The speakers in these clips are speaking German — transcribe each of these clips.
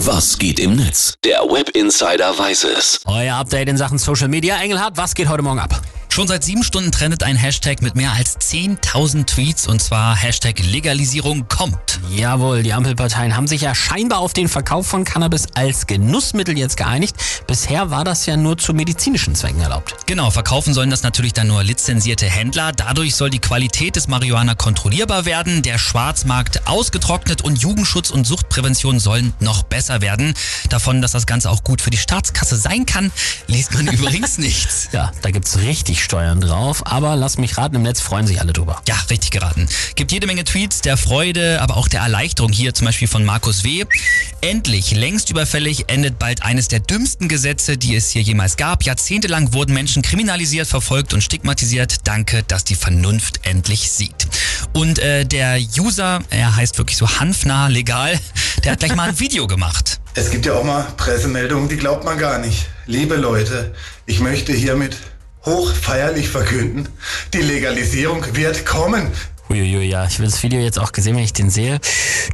Was geht im Netz? Der Web Insider weiß es. Euer Update in Sachen Social Media. Engelhardt, was geht heute Morgen ab? Schon seit sieben Stunden trendet ein Hashtag mit mehr als 10.000 Tweets und zwar Hashtag Legalisierung kommt. Jawohl, die Ampelparteien haben sich ja scheinbar auf den Verkauf von Cannabis als Genussmittel jetzt geeinigt. Bisher war das ja nur zu medizinischen Zwecken erlaubt. Genau, verkaufen sollen das natürlich dann nur lizenzierte Händler. Dadurch soll die Qualität des Marihuana kontrollierbar werden, der Schwarzmarkt ausgetrocknet und Jugendschutz und Suchtprävention sollen noch besser werden. Davon, dass das Ganze auch gut für die Staatskasse sein kann, liest man übrigens nichts. Ja, da gibt's richtig Steuern drauf, aber lass mich raten, im Netz freuen sich alle drüber. Ja, richtig geraten. Gibt jede Menge Tweets der Freude, aber auch der Erleichterung hier zum Beispiel von Markus W. Endlich, längst überfällig, endet bald eines der dümmsten Gesetze, die es hier jemals gab. Jahrzehntelang wurden Menschen kriminalisiert, verfolgt und stigmatisiert. Danke, dass die Vernunft endlich sieht. Und äh, der User, er heißt wirklich so hanfnah legal, der hat gleich mal ein Video gemacht. Es gibt ja auch mal Pressemeldungen, die glaubt man gar nicht. Liebe Leute, ich möchte hiermit hochfeierlich verkünden, die Legalisierung wird kommen. Uiuiui, ja, ich will das Video jetzt auch gesehen, wenn ich den sehe.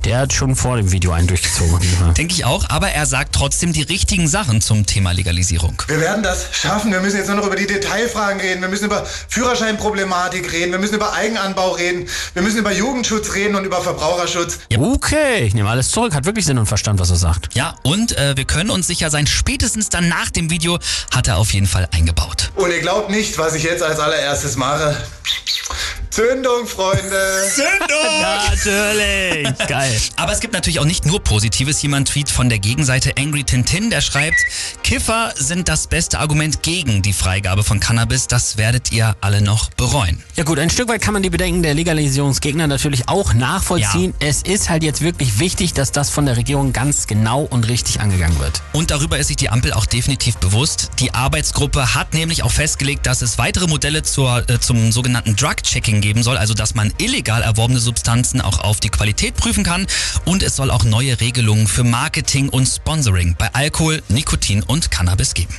Der hat schon vor dem Video einen durchgezogen. Denke ich auch, aber er sagt trotzdem die richtigen Sachen zum Thema Legalisierung. Wir werden das schaffen. Wir müssen jetzt nur noch über die Detailfragen reden. Wir müssen über Führerscheinproblematik reden. Wir müssen über Eigenanbau reden. Wir müssen über Jugendschutz reden und über Verbraucherschutz. Okay, ich nehme alles zurück. Hat wirklich Sinn und Verstand, was er sagt. Ja, und äh, wir können uns sicher sein, spätestens dann nach dem Video hat er auf jeden Fall eingebaut. Und ihr glaubt nicht, was ich jetzt als allererstes mache. Zündung, Freunde! Zündung! Natürlich! Geil. Aber es gibt natürlich auch nicht nur Positives. Jemand tweet von der Gegenseite Angry Tintin, der schreibt, Kiffer sind das beste Argument gegen die Freigabe von Cannabis. Das werdet ihr alle noch bereuen. Ja gut, ein Stück weit kann man die Bedenken der Legalisierungsgegner natürlich auch nachvollziehen. Ja. Es ist halt jetzt wirklich wichtig, dass das von der Regierung ganz genau und richtig angegangen wird. Und darüber ist sich die Ampel auch definitiv bewusst. Die Arbeitsgruppe hat nämlich auch festgelegt, dass es weitere Modelle zur, äh, zum sogenannten Drug-Checking geben soll, also dass man illegal erworbene Substanzen auch auf die Qualität prüfen kann und es soll auch neue Regelungen für Marketing und Sponsoring bei Alkohol, Nikotin und Cannabis geben.